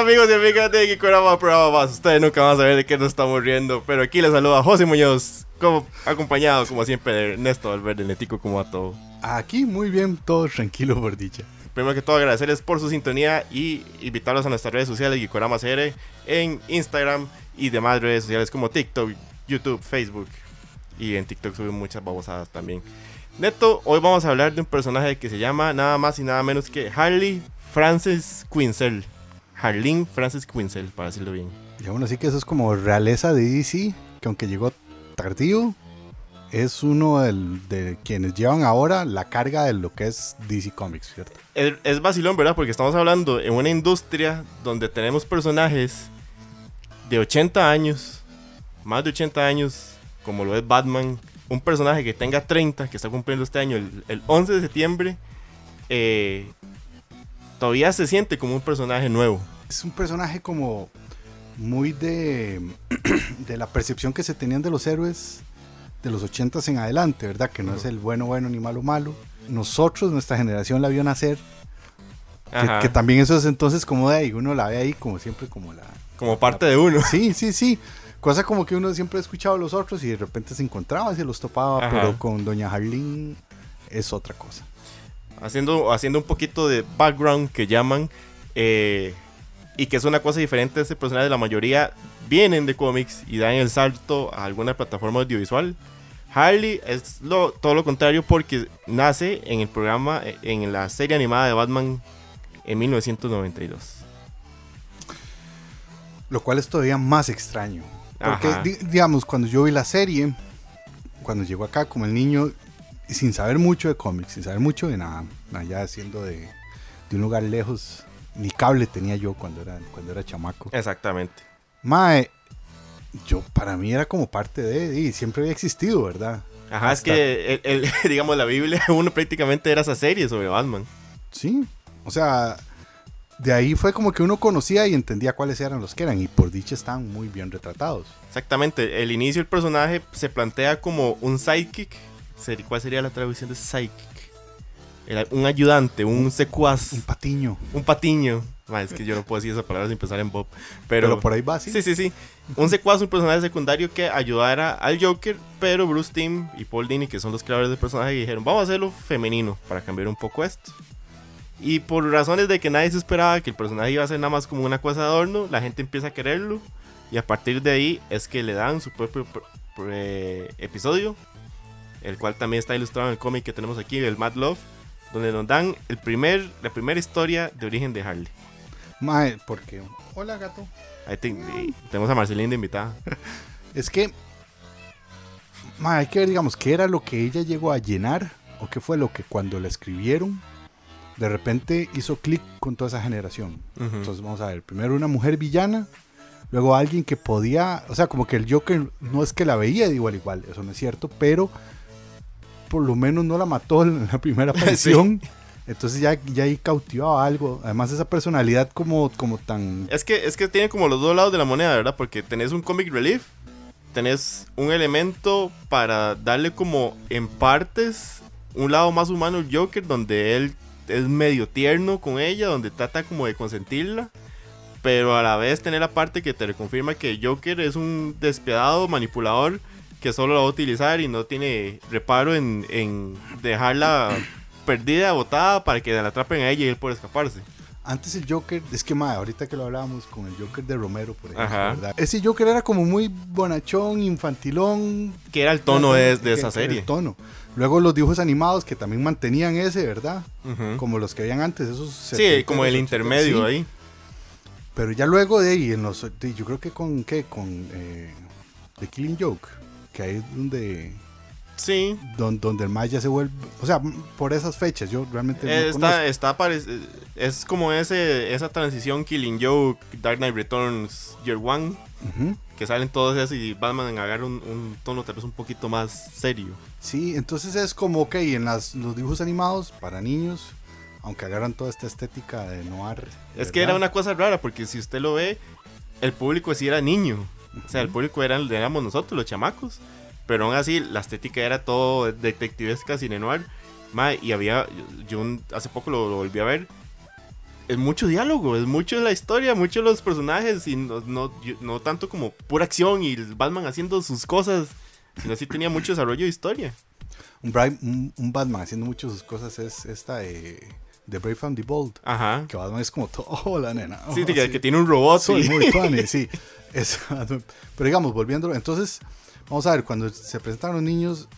Amigos y amigas de Gikorama Programa Más. Ustedes nunca van a saber de qué nos estamos riendo, pero aquí les saluda José Muñoz, como, acompañado como siempre de Ernesto Valverde, Netico como a todo. Aquí muy bien, todo tranquilo por dicha. Primero que todo agradecerles por su sintonía y invitarlos a nuestras redes sociales Gikorama CR en Instagram y demás redes sociales como TikTok, YouTube, Facebook y en TikTok suben muchas babosadas también. Neto, hoy vamos a hablar de un personaje que se llama nada más y nada menos que Harley Francis Quinzel. Harleen Francis Quinzel, para decirlo bien. Y aún así que eso es como realeza de DC, que aunque llegó tardío, es uno del- de quienes llevan ahora la carga de lo que es DC Comics, ¿cierto? Es, es vacilón, ¿verdad? Porque estamos hablando en una industria donde tenemos personajes de 80 años, más de 80 años, como lo es Batman. Un personaje que tenga 30, que está cumpliendo este año, el, el 11 de septiembre, eh, todavía se siente como un personaje nuevo. Es un personaje como muy de, de la percepción que se tenían de los héroes de los 80s en adelante, ¿verdad? Que no es el bueno bueno ni malo malo. Nosotros, nuestra generación la vio nacer, que, también eso es entonces como de ahí, uno la ve ahí como siempre como la... como parte de uno. Sí, sí, sí. Cosa como que uno siempre ha escuchado a los otros y de repente se encontraba, se los topaba, Ajá. pero con Doña Harleen es otra cosa. haciendo, haciendo un poquito de background que llaman eh, y que es una cosa diferente este personaje la mayoría vienen de cómics y dan el salto a alguna plataforma audiovisual Harley es lo, todo lo contrario porque nace en el programa eh, en la serie animada de Batman en 1992 Lo cual es todavía más extraño. Porque, digamos, cuando yo vi la serie, cuando llegó acá como el niño, sin saber mucho de cómics, sin saber mucho de nada, allá siendo de, de un lugar lejos, ni cable tenía yo cuando era, cuando era chamaco. exactamente Mae, yo para mí era como parte de, y siempre había existido, ¿verdad? Ajá, es que el- el- digamos la Biblia uno prácticamente era esa serie sobre Batman Sí, o sea, de ahí fue como que uno conocía y entendía cuáles eran los que eran, y por dicha están muy bien retratados. Exactamente, el inicio del personaje se plantea como un sidekick. Seri- ¿Cuál sería la traducción de sidekick? Un ayudante, un secuaz, Un patiño. un patiño. Ma, es que yo no puedo decir esa palabra sin pensar en Bob. Pero, Pero, por ahí va, sí. sí, sí, sí. Un secuaz, un personaje secundario que ayudara al Joker, pero Bruce Timm y Paul Dini, que son los creadores del personaje, dijeron, vamos a hacerlo femenino para cambiar un poco esto. Y por razones de que nadie se esperaba que el personaje iba a ser nada más como una cosa de adorno, la gente empieza a quererlo. Y a partir de ahí es que le dan su propio pr- pr- eh, episodio, el cual también está ilustrado en el cómic que tenemos aquí, el Mad Love, donde nos dan el primer, la primera historia de origen de Harley. Mae, porque. Hola, gato. Ahí te- y tenemos a Marcelina de invitada. Es que. mae, hay que ver, digamos, qué era lo que ella llegó a llenar, o qué fue lo que cuando la escribieron, de repente hizo clic con toda esa generación. Entonces, vamos a ver. Primero una mujer villana, luego alguien que podía. O sea, como que el Joker no es que la veía de igual igual, eso no es cierto, pero por lo menos no la mató en la primera aparición. Entonces ya, ya ahí cautivaba algo. Además, esa personalidad como, como tan. Es que, es que tiene como los dos lados de la moneda, ¿verdad? Porque tenés un comic relief, tenés un elemento para darle como en partes un lado más humano al Joker, donde él es medio tierno con ella, donde trata como de consentirla, pero a la vez tener la parte que te reconfirma que Joker es un despiadado manipulador que solo la va a utilizar y no tiene reparo en, en dejarla perdida, botada, para que la atrapen a ella y él por escaparse. Antes el Joker, es que mae, ahorita que lo hablábamos con el Joker de Romero, por ejemplo, Ajá. ¿verdad? Ese Joker era como muy bonachón, infantilón. Que era el tono de, esa serie. El tono. Luego los dibujos animados que también mantenían ese, ¿verdad? Como los que habían antes, esos. Sí, como el intermedio sí. ahí. Pero ya luego de ahí, en los, de- yo creo que con, ¿qué? Con eh, The Killing Joke, que ahí es donde, Sí. don- donde el Maya se vuelve, o sea, por esas fechas, yo realmente Eh, está, está es como ese, esa transición Killing Joke, Dark Knight Returns, Year One, que salen todos esos y Batman agarra un, un tono tal vez un poquito más serio. Sí, entonces es como, ok, en las, los dibujos animados para niños, aunque agarran toda esta estética de noir. Es que era una cosa rara porque si usted lo ve, el público sí era niño. O sea, el público eran, éramos nosotros, los chamacos. Pero aún así, la estética era todo detectivesca, cine noir. Ma, y había, yo un- hace poco lo, lo volví a ver. es mucho diálogo, es mucho la historia, mucho los personajes y no, no, no tanto como pura acción y Batman haciendo sus cosas, sino sí tenía mucho desarrollo de historia. Un, Bri- un- un Batman haciendo muchas sus cosas es esta de, de Brave and the Bold. Ajá. Que Batman es como todo, hola nena. Sí, oh, sí, que, sí. que tiene un robot. Soy y- muy funny, sí. Es- pero digamos, volviendo, entonces, vamos a ver, cuando se presentan los niños,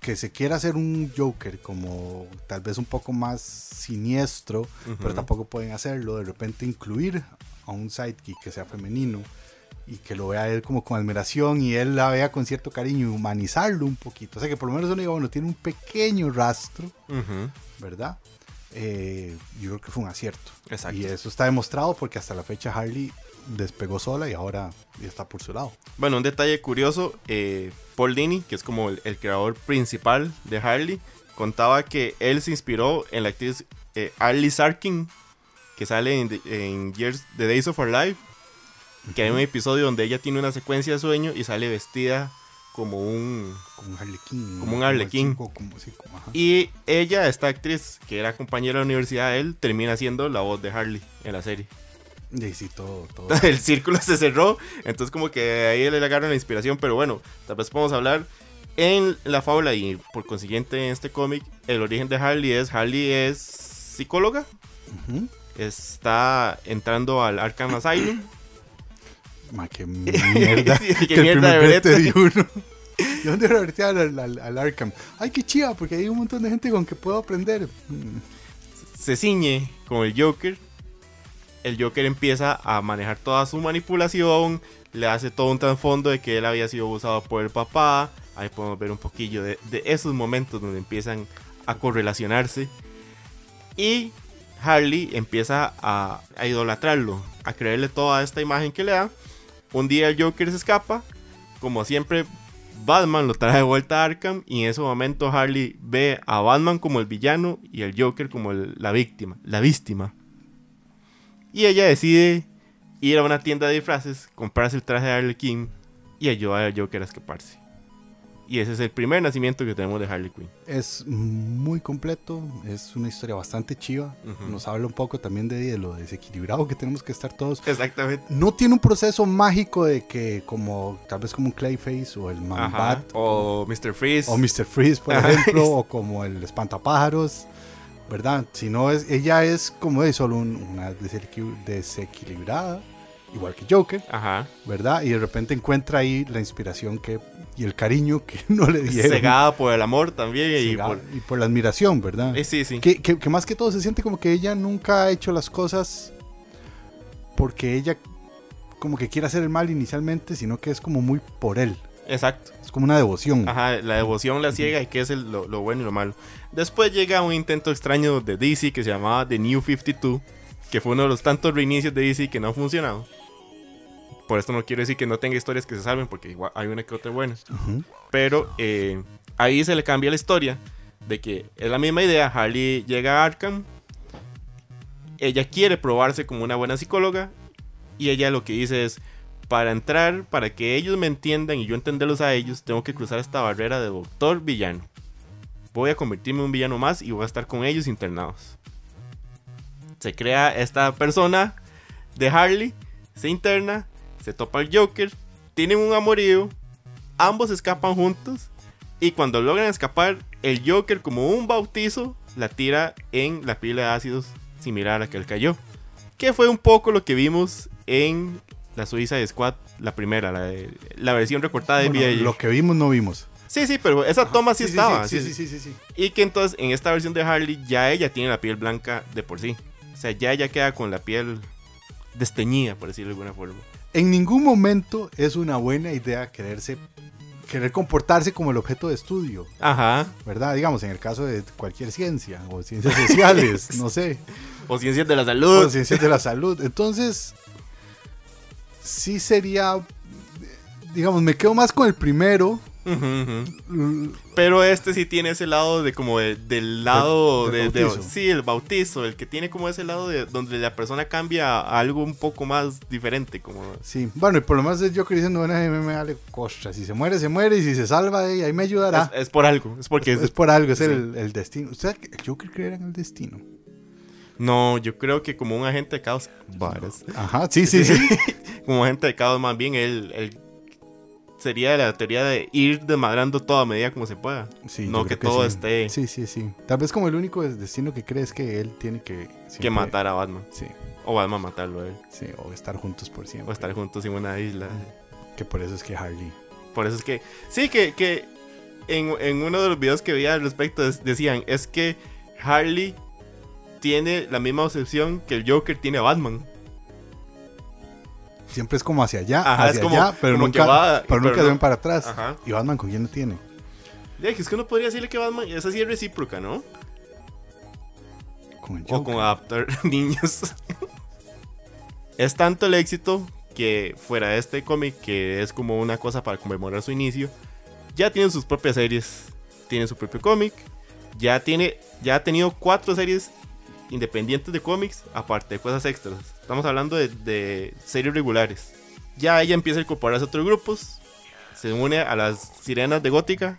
que se quiera hacer un Joker como tal vez un poco más siniestro, pero Ujú. tampoco pueden hacerlo, de repente incluir a un sidekick que sea femenino y que lo vea él como con admiración y él la vea con cierto cariño y humanizarlo un poquito. O sea que por lo menos uno diga, bueno, tiene un pequeño rastro, Ujú. ¿verdad? Eh, yo creo que fue un acierto. Exacto. Y eso está demostrado porque hasta la fecha Harley despegó sola y ahora está por su lado. Bueno, un detalle curioso, eh, Paul Dini, que es como el, el creador principal de Harley, contaba que él se inspiró en la actriz eh, Arlie Sarkin, que sale en Years, The Days of Our Life, que hay un episodio donde ella tiene una secuencia de sueño y sale vestida como un... Como un arlequín. Como un arlequín. como- como- sí, como-. Y ella, esta actriz, que era compañera de la universidad de él, termina siendo la voz de Harley en la serie. Y sí, todo, todo. el círculo se cerró. Entonces, como que ahí le agarran la inspiración. Pero bueno, tal vez podemos hablar en la fábula y por consiguiente en este cómic. El origen de Harley es: Harley es psicóloga. Ujú. Está entrando al Arkham Asylum. Ma, qué mierda. Sí, qué que el mierda de primer de uno. ¿De dónde al, al, al Arkham? Ay, qué chiva, porque hay un montón de gente con que puedo aprender. Mm, se ciñe con el Joker. El Joker empieza a manejar toda su manipulación. Le hace todo un trasfondo de que él había sido abusado por el papá. Ahí podemos ver un poquillo de, de esos momentos donde empiezan a correlacionarse. Y Harley empieza a, a idolatrarlo, a creerle toda esta imagen que le da. Un día el Joker se escapa. Como siempre, Batman lo trae de vuelta a Arkham. Y en ese momento Harley ve a Batman como el villano y el Joker como la víctima. La víctima. Y ella decide ir a una tienda de disfraces, comprarse el traje de Harley Quinn y ayudar al Joker a escaparse. Y ese es el primer nacimiento que tenemos de Harley Quinn. Es muy completo, es una historia bastante chiva. Nos habla un poco también de, de lo desequilibrado que tenemos que estar todos. Exactamente. No tiene un proceso mágico de que, como tal vez como un Clayface o el Man Ajá. Bat O Mr. Freeze. o Mr. Freeze, por Ajá. ejemplo, o como el Espantapájaros, ¿verdad? Si no es, ella es como de solo un- una desequil- desequilibrada, igual que Joker, Ajá. ¿verdad? Y de repente encuentra ahí la inspiración que y el cariño que no le dieron. Cegada por el amor también. Y por... y por la admiración, ¿verdad? Eh, sí, sí. Que, que- que más que todo se siente como que ella nunca ha hecho las cosas porque ella como que quiere hacer el mal inicialmente, sino que es como muy por él. Exacto. Es como una devoción. Ajá, la devoción la ciega y que es el- lo, lo bueno y lo malo. Después llega un intento extraño de DC que se llamaba The New 52, que fue uno de los tantos reinicios de DC que no ha funcionado. Por esto no quiero decir que no tenga historias que se salven, porque igual hay una que otra buena. Pero eh, ahí se le cambia la historia de que es la misma idea. Harley llega a Arkham. Ella quiere probarse como una buena psicóloga. Y ella lo que dice es, para entrar, para que ellos me entiendan y yo entenderlos a ellos, tengo que cruzar esta barrera de doctor villano. Voy a convertirme en un villano más y voy a estar con ellos internados. Se crea esta persona de Harley, se interna, se topa al Joker, tienen un amorío, ambos escapan juntos y cuando logran escapar, el Joker como un bautizo la tira en la pila de ácidos similar a la que él cayó. Que fue un poco lo que vimos en la Suiza Squad, la primera, la, de- la versión recortada de Bueno, lo que vimos no vimos. Sí, sí, pero esa toma sí, estaba. Sí, sí, sí, sí, sí, sí. Y que entonces en esta versión de Harley ya ella tiene la piel blanca de por sí. O sea, ya ella queda con la piel desteñida, por decirlo de alguna forma. En ningún momento es una buena idea quererse querer comportarse como el objeto de estudio, Ajá. ¿verdad? Digamos, en el caso de cualquier ciencia o ciencias sociales, no sé, O ciencias de la o salud. ciencias de la salud. Entonces, sí sería, digamos, me quedo más con el primero. Pero este sí tiene ese lado de como de- del lado de, sí, el bautizo, el que tiene como ese lado de donde la persona cambia a algo un poco más diferente, como Sí, bueno, y por lo menos yo que a mí me vale costa. Si se muere, se muere, y si se salva, ahí me ayudará. es, es por algo, es porque Es, es- por algo, es sí. el, el destino. ¿Usted que el Joker creer en el destino? No, yo creo que como un agente de caos. Varas. Ajá, sí, sí, sí. como agente de caos, más bien él, él sería la teoría de ir desmadrando todo a medida como se pueda. Sí, no que todo sí. esté Sí, sí, sí. Tal vez como el único destino que cree es que él tiene que... que matar a Batman. Sí, O Batman matarlo a él. sí, o estar juntos por siempre. O estar juntos en una isla. Que por eso es que Harley... Por eso es que. Sí, que, que en, en uno de los videos que veía al respecto es- decían: es que Harley tiene la misma obsesión que el Joker tiene a Batman. Siempre es como hacia allá, Ajá, es hacia como- allá, pero como nunca, va, pero pero nunca no. ven para atrás. Ajá. ¿Y Batman con quién lo tiene? Ya, es que uno podría decirle que Batman. Esa sí es recíproca, ¿no? Con el O Joker. con adaptar niños. es tanto el éxito que fuera de este cómic, que es como una cosa para conmemorar su inicio, ya tienen sus propias series. Tiene su propio cómic. Ya tiene. Ya ha tenido cuatro series independientes de cómics, aparte de cosas extras. Estamos hablando de, de series regulares. Ya ella empieza a incorporarse a otros grupos. Se une a las sirenas de Gótica.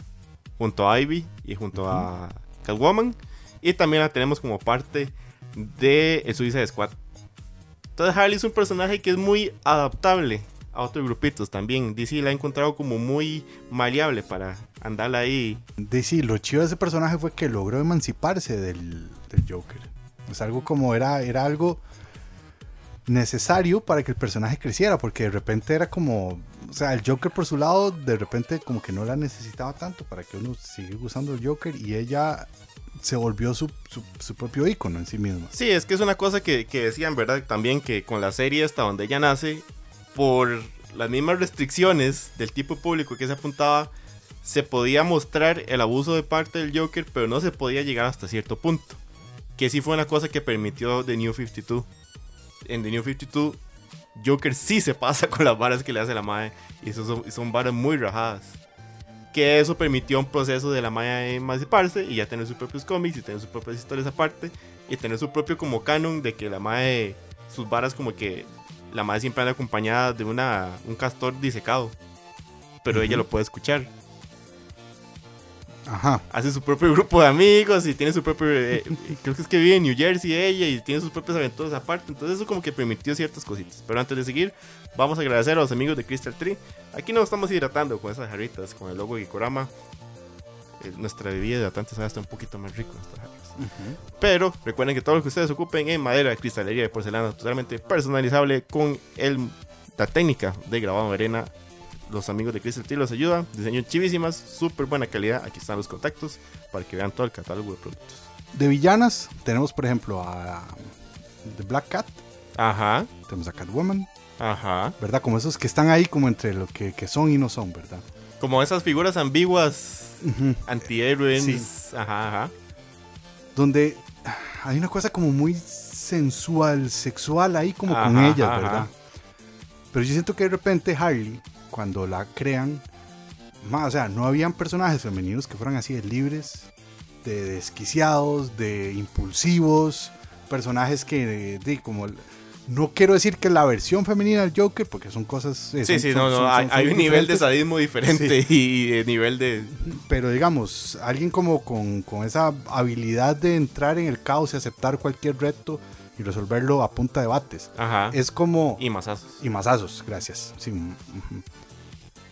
Junto a Ivy y junto a Catwoman. Y también la tenemos como parte de el Suicide Squad. Entonces Harley es un personaje que es muy adaptable a otros grupitos también. DC la ha encontrado como muy maleable para andar ahí. Sí, lo chido de ese personaje fue que logró emanciparse del, del Joker. Es algo como era, era algo necesario para que el personaje creciera, porque de repente era como, o sea, el Joker por su lado, de repente como que no la necesitaba tanto para que uno siga usando el Joker y ella se volvió su, su, propio ícono en sí misma. Sí, es que es una cosa que, que decían, ¿verdad? También que con la serie hasta donde ella nace, por las mismas restricciones del tipo público que se apuntaba, se podía mostrar el abuso de parte del Joker, pero no se podía llegar hasta cierto punto. Que sí fue una cosa que permitió The New 52. En The New 52, Joker sí se pasa con las varas que le hace la madre. Y eso son, son varas muy rajadas. Que eso permitió un proceso de la madre emanciparse y ya tener sus propios cómics y tener sus propias historias aparte. Y tener su propio como canon de que la madre, sus varas como que la madre siempre anda acompañada de una, un castor disecado. Pero ella lo puede escuchar Ajá. hace su propio grupo de amigos y tiene su propio. eh, creo que es que vive en New Jersey ella y tiene sus propias aventuras aparte. Entonces, eso como que permitió ciertas cositas. Pero antes de seguir, vamos a agradecer a los amigos de Crystal Tree. Aquí nos estamos hidratando con esas jarritas, con el logo de Gikorama. Eh, nuestra bebida hidratante sabe hasta un poquito más rico. Nuestras jarras. Pero recuerden que todo lo que ustedes ocupen en madera, cristalería de porcelana totalmente personalizable con el, la técnica de grabado en arena. Los amigos de Crystal Tree los ayudan. Diseño chivísimas, súper buena calidad. Aquí están los contactos para que vean todo el catálogo de productos. De villanas tenemos por ejemplo a The Black Cat, Ajá, tenemos a Catwoman, ajá. ¿verdad? Como esos que están ahí como entre lo que, que son y no son, ¿verdad? Como esas figuras ambiguas, antihéroes. Sí. Ajá, ajá. donde hay una cosa como muy sensual, sexual ahí como con ellas, ajá. ¿verdad? Pero yo siento que de repente Harley, cuando la crean, ma, o sea, no habían personajes femeninos que fueran así de libres, de desquiciados, de impulsivos, personajes que, de, de, como, no quiero decir que la versión femenina del Joker, porque son cosas... eh, Sí, son- sí, no, no. son- hay, son- hay un nivel de sadismo diferente y de nivel de. Pero digamos, alguien como con, con esa habilidad de entrar en el caos y aceptar cualquier reto y resolverlo a punta de bates. Ajá. Es como... Y masazos. Y mazazos, gracias. Sí.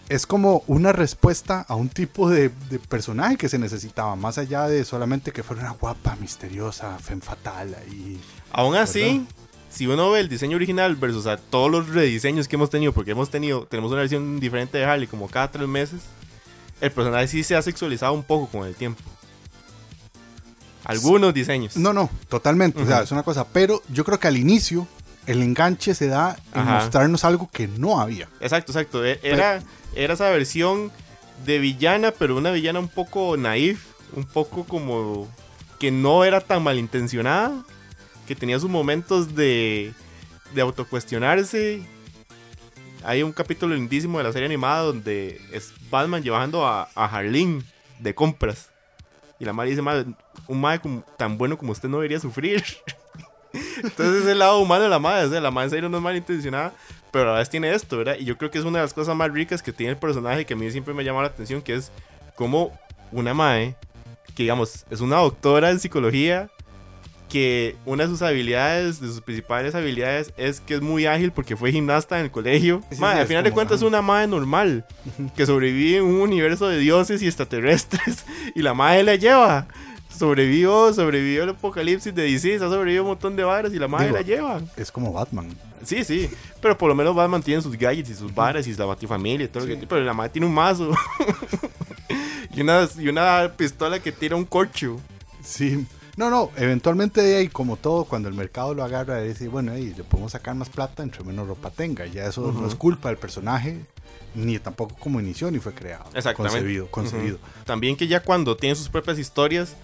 Es como una respuesta a un tipo de, de personaje que se necesitaba, más allá de solamente que fuera una guapa, misteriosa, femme fatal ahí. Aún así, ¿Verdad? si uno ve el diseño original versus a todos los rediseños que hemos tenido, porque hemos tenido, tenemos una versión diferente de Harley como cada tres meses, el personaje sí se ha sexualizado un poco con el tiempo. Algunos diseños. No, no, totalmente. O sea, es una cosa. Pero yo creo que al inicio el enganche se da en Ajá. mostrarnos algo que no había. Exacto, exacto. E- Era, era esa versión de villana, pero una villana un poco naif, un poco como que no era tan malintencionada, que tenía sus momentos de, de autocuestionarse. Hay un capítulo lindísimo de la serie animada donde es Batman llevando a, a Harleen de compras. Y la madre dice, "Madre, un madre como- tan bueno como usted no debería sufrir. Entonces es el lado humano de la madre. O sea, la madre en serio no es malintencionada, pero a la vez tiene esto, ¿verdad? Y yo creo que es una de las cosas más ricas que tiene el personaje que a mí siempre me llama la atención, que es como una madre, que digamos, es una doctora en psicología, que una de sus habilidades, de sus principales habilidades, es que es muy ágil porque fue gimnasta en el colegio. Sí, Mae, sí, al final de cuentas es una madre normal que sobrevive en un universo de dioses y extraterrestres y la madre la lleva. Sobrevivió, sobrevivió el apocalipsis de DC, ha sobrevivido un montón de varas y la madre Digo, la lleva. Es como Batman. Sí, sí, pero por lo menos Batman tiene sus gadgets y sus varas y la batifamilia y todo lo que Pero la madre tiene un mazo y, una, y una pistola que tira un corcho. Sí. No, no, eventualmente ahí, como todo, cuando el mercado lo agarra, dice, bueno, ahí le podemos sacar más plata entre menos ropa tenga. Ya eso no es culpa del personaje, ni tampoco como inició ni fue creado. Exactamente. Concebido, concebido. También que ya cuando tiene sus propias historias,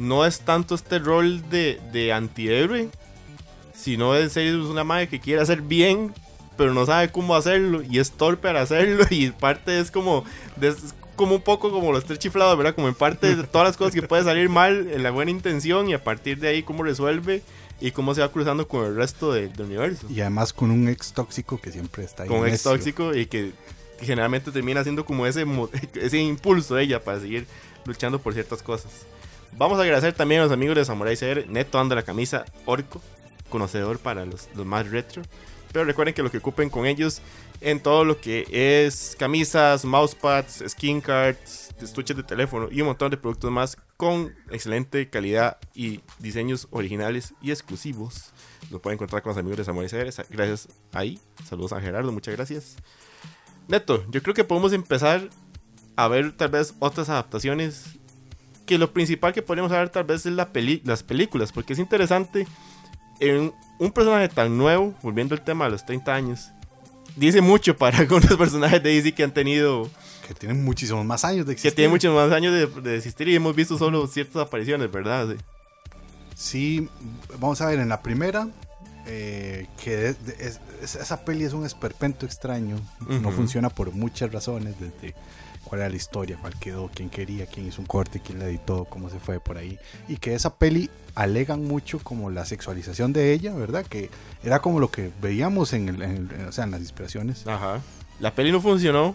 no es tanto este rol de, de antihéroe, sino de ser una madre que quiere hacer bien, pero no sabe cómo hacerlo y es torpe al hacerlo y parte es como, de- es como un poco como los tres chiflados, ¿verdad? Como en parte de todas las cosas que puede salir mal en la buena intención y a partir de ahí cómo resuelve y cómo se va cruzando con el resto de- del universo. Y además con un ex tóxico que siempre está ahí. con un ex tóxico y que generalmente termina siendo como ese, ese impulso de ella para seguir luchando por ciertas cosas. Vamos a agradecer también a los amigos de Samurai CR. Neto anda la camisa Orco, conocedor para los, más retro. Pero recuerden que lo que ocupen con ellos en todo lo que es camisas, mousepads, skin cards, estuches de teléfono y un montón de productos más con excelente calidad y diseños originales y exclusivos. Lo pueden encontrar con los amigos de Samurai CR. Gracias ahí. Saludos a Gerardo, muchas gracias. Neto, yo creo que podemos empezar a ver tal vez otras adaptaciones. Que lo principal que podríamos ver tal vez es la peli las películas, porque es interesante en un personaje tan nuevo, volviendo al tema de los 30 años, dice mucho para algunos personajes de DC que han tenido, Que tienen muchísimos más años de que existir. tienen muchos más años de, de existir y hemos visto solo ciertas apariciones, ¿verdad? Sí. Sí, vamos a ver, en la primera, eh, que es- es- esa peli es un esperpento extraño. No funciona por muchas razones, desde cuál era la historia, cuál quedó, quién quería, quién hizo un corte, quién la editó, cómo se fue por ahí. Y que esa peli alegan mucho como la sexualización de ella, ¿verdad? Que era como lo que veíamos en, el- en el- o sea, en las inspiraciones. Ajá. La peli no funcionó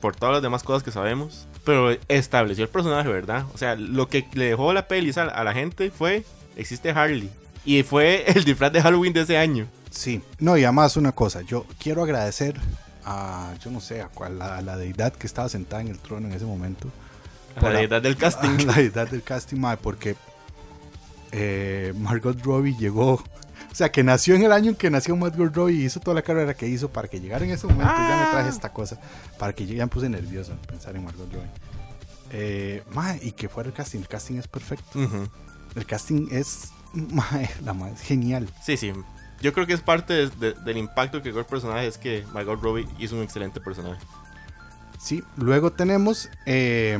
por todas las demás cosas que sabemos, pero estableció el personaje, ¿verdad? O sea, lo que le dejó la peli a a la gente fue, existe Harley. Y fue el disfraz de Halloween de ese año. Sí, no, y además una cosa, yo quiero agradecer a, yo no sé, a, cuál, a la deidad que estaba sentada en el trono en ese momento. A la deidad del casting. a la deidad del casting, mae, porque eh, Margot Robbie llegó, o sea, que nació en el año en que nació Margot Robbie y hizo toda la carrera que hizo para que llegara en ese momento. Ya me Ah. traje esta cosa, para que yo ya me puse nervioso en pensar en Margot Robbie. Eh, mae, y que fuera el casting, el casting es perfecto. El casting es, mae, la es genial. Sí, sí. Yo creo que es parte de- de- del impacto que creó el personaje. Es que Margot Robbie hizo un excelente personaje. Sí, luego tenemos eh,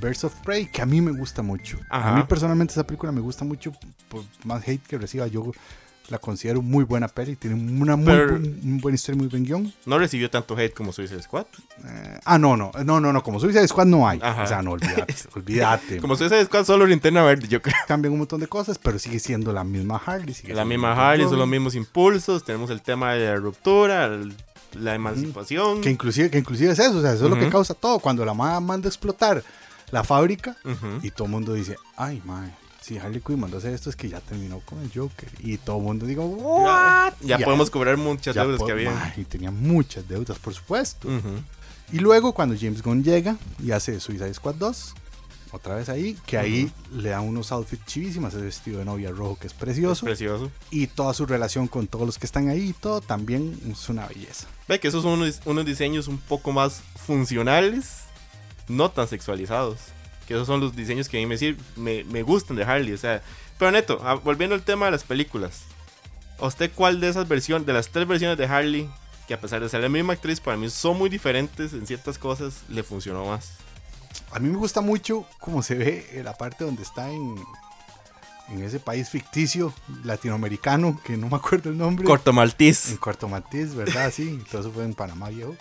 Birds of Prey, que a mí me gusta mucho. Ajá. A mí personalmente esa película me gusta mucho, por más hate que reciba, yo la considero muy buena peli, tiene una muy, Pero- buen- un buen historia, muy buen guion. No recibió tanto hate como Suicide Squad. Eh, ah, no, no, no, no, no, como Suicide Squad no hay. Ajá. O sea, no, olvídate, olvídate. Como Suicide Squad solo linterna verde, yo creo. Cambian un montón de cosas, pero sigue siendo la misma Harley. Sigue La misma Harley, son los mismos impulsos. Tenemos el tema de la ruptura, el- la emancipación. Que inclusive, que inclusive es eso, o sea, eso es lo que causa todo. Cuando la madre manda a explotar la fábrica. Y todo el mundo dice, ay, mae, si Harley Quinn mandó a hacer esto es que ya terminó con el Joker. Y todo el mundo digo, ¿what? Ya, Ya. podemos cobrar muchas deudas que había. y tenía muchas deudas, por supuesto. Y luego cuando James Gunn llega y hace Suicide Squad 2, otra vez ahí, que ahí le dan unos outfits chivísimas, ese vestido de novia rojo que es Es precioso. precioso. y toda su relación con todos los que están ahí y todo también es una belleza. Ve que esos son unos, unos diseños un poco más funcionales, no tan sexualizados. Que esos son los diseños que a mí me, me, me gustan de Harley. O sea, pero neto, ah, volviendo al tema de las películas. ¿A usted cuál de esas versiones, de las tres versiones de Harley, que a pesar de ser la misma actriz, para mí son muy diferentes en ciertas cosas, le funcionó más? A mí me gusta mucho cómo se ve en la parte donde está en, en ese país ficticio latinoamericano, que no me acuerdo el nombre. Corto En Maltese. Corto Maltés, ¿verdad? Sí, todo eso fue en Panamá, viejo.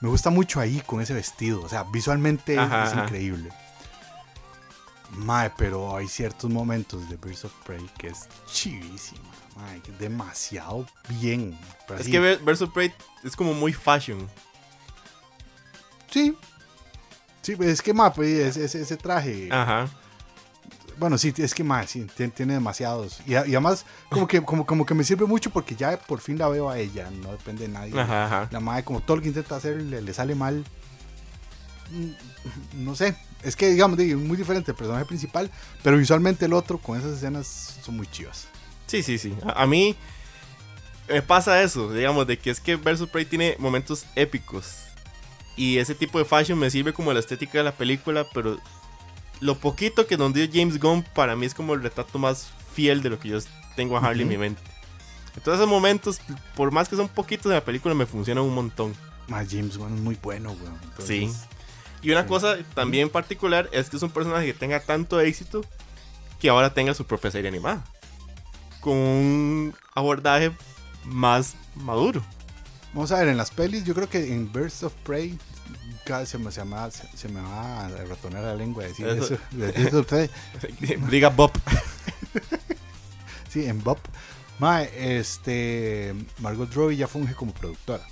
Me gusta mucho ahí con ese vestido, o sea, visualmente es- Ajá, es, ajá. increíble. Mae, pero hay ciertos momentos de Birds of Prey que es chivísima, mae, que es demasiado bien. Es así- que Ver- Versus Prey es como muy fashion. Sí. Sí, pues es que, mae, pues, ese, ese- ese traje, Ajá. Bueno, sí, es que sí, tiene, demasiados. Y, además, como que, como, como que me sirve mucho porque ya por fin la veo a ella, no depende de nadie. Ajá, ajá. La madre, como todo lo que intenta hacer, le, le sale mal. Mm, No sé, es que, digamos, di, muy diferente el personaje principal, pero visualmente el otro, con esas escenas, son muy chivas. Sí, sí, sí. A, a mí me pasa eso, digamos, de que es que Versus Prey tiene momentos épicos. Y ese tipo de fashion me sirve como la estética de la película, pero lo poquito que nos dio James Gunn para mí es como el retrato más fiel de lo que yo tengo a Harley en Ujú. mi mente. Entonces esos momentos, por más que son poquitos de la película, me funcionan un montón. Más James Wan es muy bueno, weón. Entonces, Sí. Y una cosa también particular es que es un personaje que tenga tanto éxito que ahora tenga su propia serie animada. Con un abordaje más maduro. Vamos a ver, en las pelis, yo creo que en Birds of Prey, se me, se, me va, se, me va a ratonar la lengua decir Eso. eso. de. Diga Bob. Sí, en Bob. Mae, este, Margot Robbie ya funge como productora.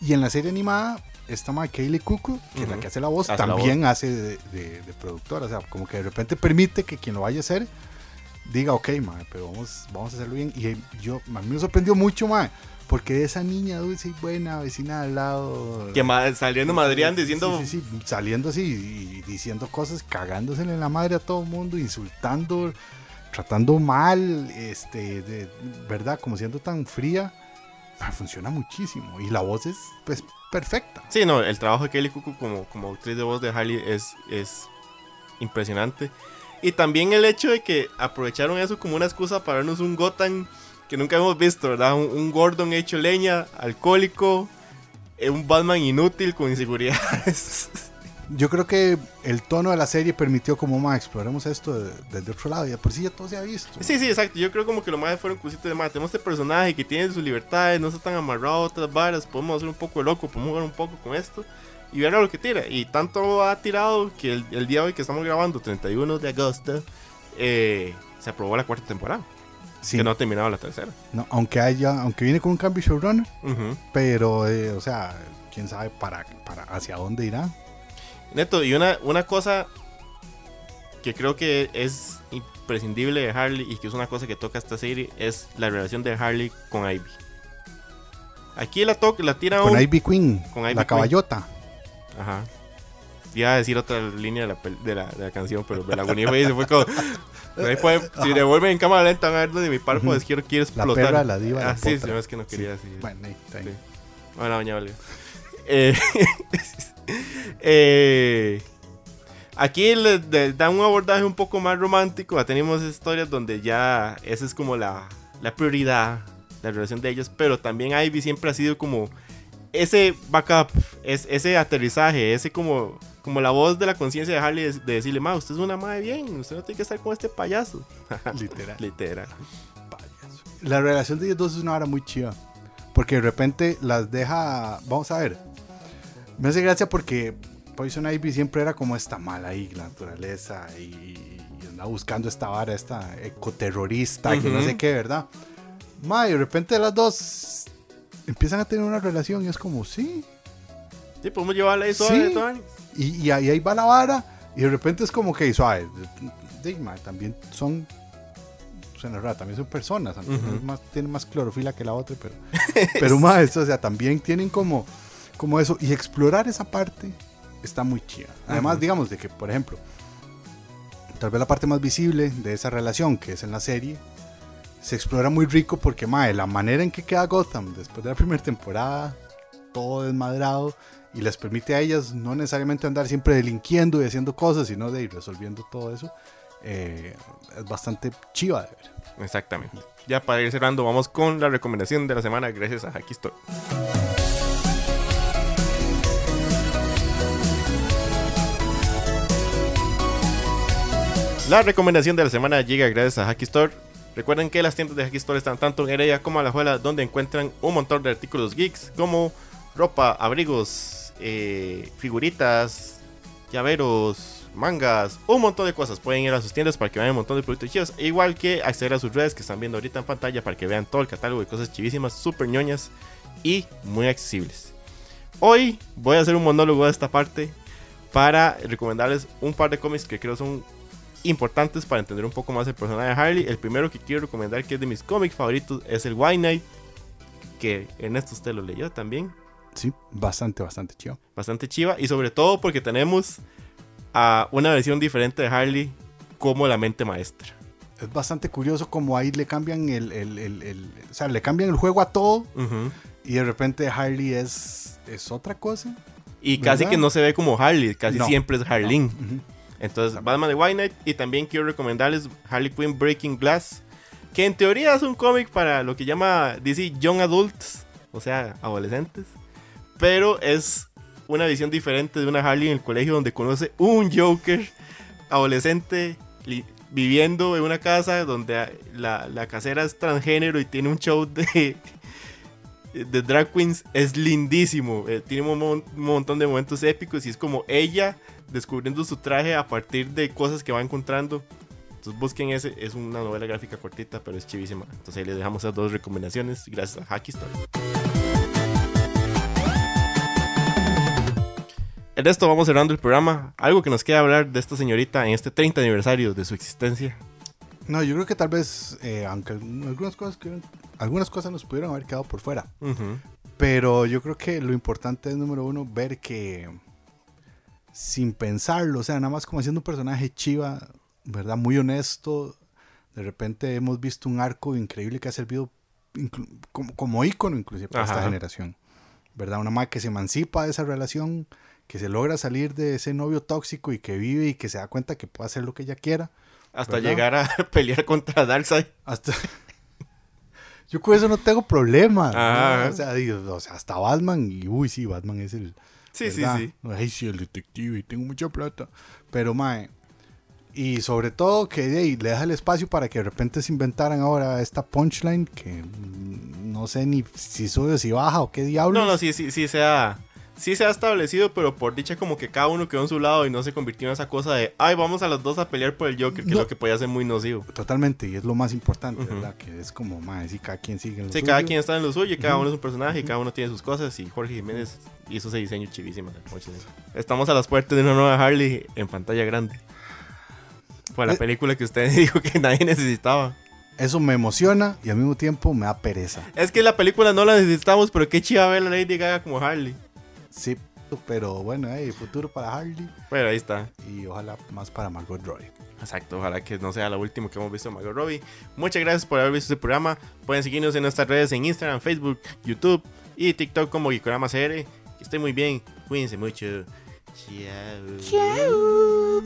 Y en la serie animada, esta mae Kaylee Cuoco, que es la que hace la voz, Hace la también hace de, de- de productora. O sea, como que de repente permite que quien lo vaya a hacer diga, ok, mae, pero vamos, vamos a hacerlo bien. Y yo, a mí me sorprendió mucho, mae, porque esa niña dulce y buena, vecina al lado. Que ma- saliendo madrián diciendo. Sí, sí, sí, saliendo así y diciendo cosas, cagándosele en la madre a todo el mundo, insultando, tratando mal, este, de, ¿verdad? Como siendo tan fría, ah, funciona muchísimo. Y la voz es, pues, perfecta. Sí, no, el trabajo de Kelly Cuckoo como, como actriz de voz de Harley es, es impresionante. Y también el hecho de que aprovecharon eso como una excusa para darnos un Gotham que nunca hemos visto, ¿verdad? Un, un Gordon hecho leña, alcohólico, eh, un Batman inútil con inseguridades. Yo creo que el tono de la serie permitió como más exploremos esto de- desde otro lado y por sí ya todo se ha visto. sí, sí, exacto. Yo creo como que lo más fueron cositas de más. Tenemos este personaje que tiene sus libertades, no está tan amarrado a otras varas. Podemos hacer un poco de loco, podemos jugar un poco con esto. Y ver a lo que tira. Y tanto ha tirado que el, el día de hoy que estamos grabando, 31 de agosto, eh, se aprobó la cuarta temporada. Sí, Que no ha terminado la tercera. no, aunque haya, aunque viene con un cambio showrunner, Ujú. pero, eh, o sea, quién sabe para, para hacia dónde irá. Neto, y una, una cosa que creo que es imprescindible de Harley y que es una cosa que toca esta serie es la relación de Harley con Ivy. Aquí la toca, la tira Con un- Ivy Queen, Con Ivy la Queen. caballota. Ajá. Iba a decir otra línea de la, de la, de la canción, pero me la y se fue como. Ahí puede- si devuelven en cámara lenta, van a donde mi párpado Ujú. izquierdo quiere La explotar. perra, la diva, la Ah, sí, sí, no, es que no quería decir. Bueno, ahí está ahí. Sí. Bueno, doña Olga. Eh, eh, aquí le, le da un abordaje un poco más romántico. Ya tenemos historias donde ya esa es como la, la prioridad, la relación de ellos. Pero también Ivy siempre ha sido como ese backup, es, ese aterrizaje, ese como, como la voz de la conciencia de Harley de, de decirle, ma, usted es una madre bien, usted no tiene que estar con este payaso. Literal. Literal. Payaso. La relación de ellos dos es una hora muy chiva. Porque de repente las deja. Vamos a ver. Me hace gracia porque Poison Ivy siempre era como esta mala ahí, la naturaleza. Y, y andaba buscando esta vara, esta ecoterrorista, que no sé qué, ¿verdad? Ma, y de repente las dos empiezan a tener una relación y es como, sí. Sí, podemos llevarla ahí suave, Sí. Tony. Y, y ahí, va la vara. Y de repente es como que, suave. de- ma, también son. Suena raro, también son personas. aunque uno es más, tienen más clorofila que la otra, pero. pero más, o sea, también tienen como, como eso. Y explorar esa parte está muy chida. Además, Ujú. digamos, de que, por ejemplo, tal vez la parte más visible de esa relación, que es en la serie, se explora muy rico porque, mae, la manera en que queda Gotham después de la primera temporada, todo desmadrado, y les permite a ellas no necesariamente andar siempre delinquiendo y haciendo cosas, sino de ir resolviendo todo eso, eh, es bastante chiva de ver. Exactamente. Ya para ir cerrando, vamos con la recomendación de la semana gracias a Store. La recomendación de la semana llega gracias a Hacky Store. Recuerden que las tiendas de Hacky Store están tanto en Heredia como en La Juela, donde encuentran un montón de artículos geeks como ropa, abrigos, eh, figuritas, llaveros, mangas, un montón de cosas. Pueden ir a sus tiendas para que vean un montón de productos chivos. e Igual que acceder a sus redes que están viendo ahorita en pantalla para que vean todo el catálogo de cosas chivísimas, súper ñoñas y muy accesibles. Hoy voy a hacer un monólogo de esta parte para recomendarles un par de cómics que creo son importantes para entender un poco más el personaje de Harley. El primero que quiero recomendar, que es de mis cómics favoritos, es el White Knight, que Ernesto usted lo leyó también. Sí, bastante, bastante chido. Bastante chiva, y sobre todo porque tenemos a una versión diferente de Harley como la mente maestra. Es bastante curioso como ahí le cambian el, el, el, el- o sea, le cambian el juego a todo y de repente Harley es, es otra cosa. Y casi que no se ve como Harley, casi No. siempre es Harleen. Entonces, Batman de White Knight. Y también quiero recomendarles Harley Quinn Breaking Glass. Que en teoría es un cómic para lo que llama DC Young Adults. O sea, adolescentes. Pero es una visión diferente de una Harley en el colegio donde conoce un Joker adolescente viviendo en una casa donde la, la casera es transgénero y tiene un show de, de drag queens. Es lindísimo. eh, tiene un, mon- un montón de momentos épicos y es como ella descubriendo su traje a partir de cosas que va encontrando. Entonces busquen ese, es una novela gráfica cortita, pero es chivísima. Entonces ahí les dejamos esas dos recomendaciones gracias a Hacky Story. En esto vamos cerrando el programa. Algo que nos queda hablar de esta señorita en este 30 aniversario de su existencia. No, yo creo que tal vez, eh, aunque algunas cosas, algunas cosas nos pudieron haber quedado por fuera. Ujú. Pero yo creo que lo importante es, número uno, ver que sin pensarlo, o sea, nada más como haciendo un personaje chiva, ¿verdad? Muy honesto. De repente hemos visto un arco increíble que ha servido como, como ícono inclusive para esta generación. ¿Verdad? Una madre que se emancipa de esa relación, que se logra salir de ese novio tóxico y que vive y que se da cuenta que puede hacer lo que ella quiera. Hasta ¿Verdad? llegar a pelear contra Darkseid. Hasta... Yo con eso no tengo problema. ¿no? Ah. O, sea, digo, o sea, hasta Batman, y uy, sí, Batman es el. Sí, sí, ¿verdad? sí. Ay, sí, el detective y tengo mucha plata. Pero, mae. Y sobre todo que ahí, le deja el espacio para que de repente se inventaran ahora esta punchline que mm, no sé ni si sube o si baja o qué diablos. No, no, sí, sí, sí se ha, sí se ha establecido, pero por dicha como que cada uno quedó en su lado y no se convirtió en esa cosa de, ay, vamos a los dos a pelear por el Joker, que No. es lo que podía ser muy nocivo. Totalmente, y es lo más importante. ¿verdad? Que es como, mae, sí, cada quien sigue en lo Sí, suyo. cada quien está en lo suyo y cada uno es un personaje y cada uno tiene sus cosas y Jorge Jiménez hizo ese diseño chivísimo. Estamos a las puertas de una nueva Harley en pantalla grande. Fue la Eh. película que usted dijo que nadie necesitaba. Eso me emociona y al mismo tiempo me da pereza. Es que la película no la necesitamos, pero qué chiva ver a Lady Gaga como Harley. Sí, pero bueno, hay futuro para Harley. Bueno ahí está. Y ojalá más para Margot Robbie. Exacto, ojalá que no sea la última que hemos visto de Margot Robbie. Muchas gracias por haber visto este programa. Pueden seguirnos en nuestras redes en Instagram, Facebook, YouTube y TikTok como Gikorama CR. Que estén muy bien, cuídense mucho. Chao. Chao.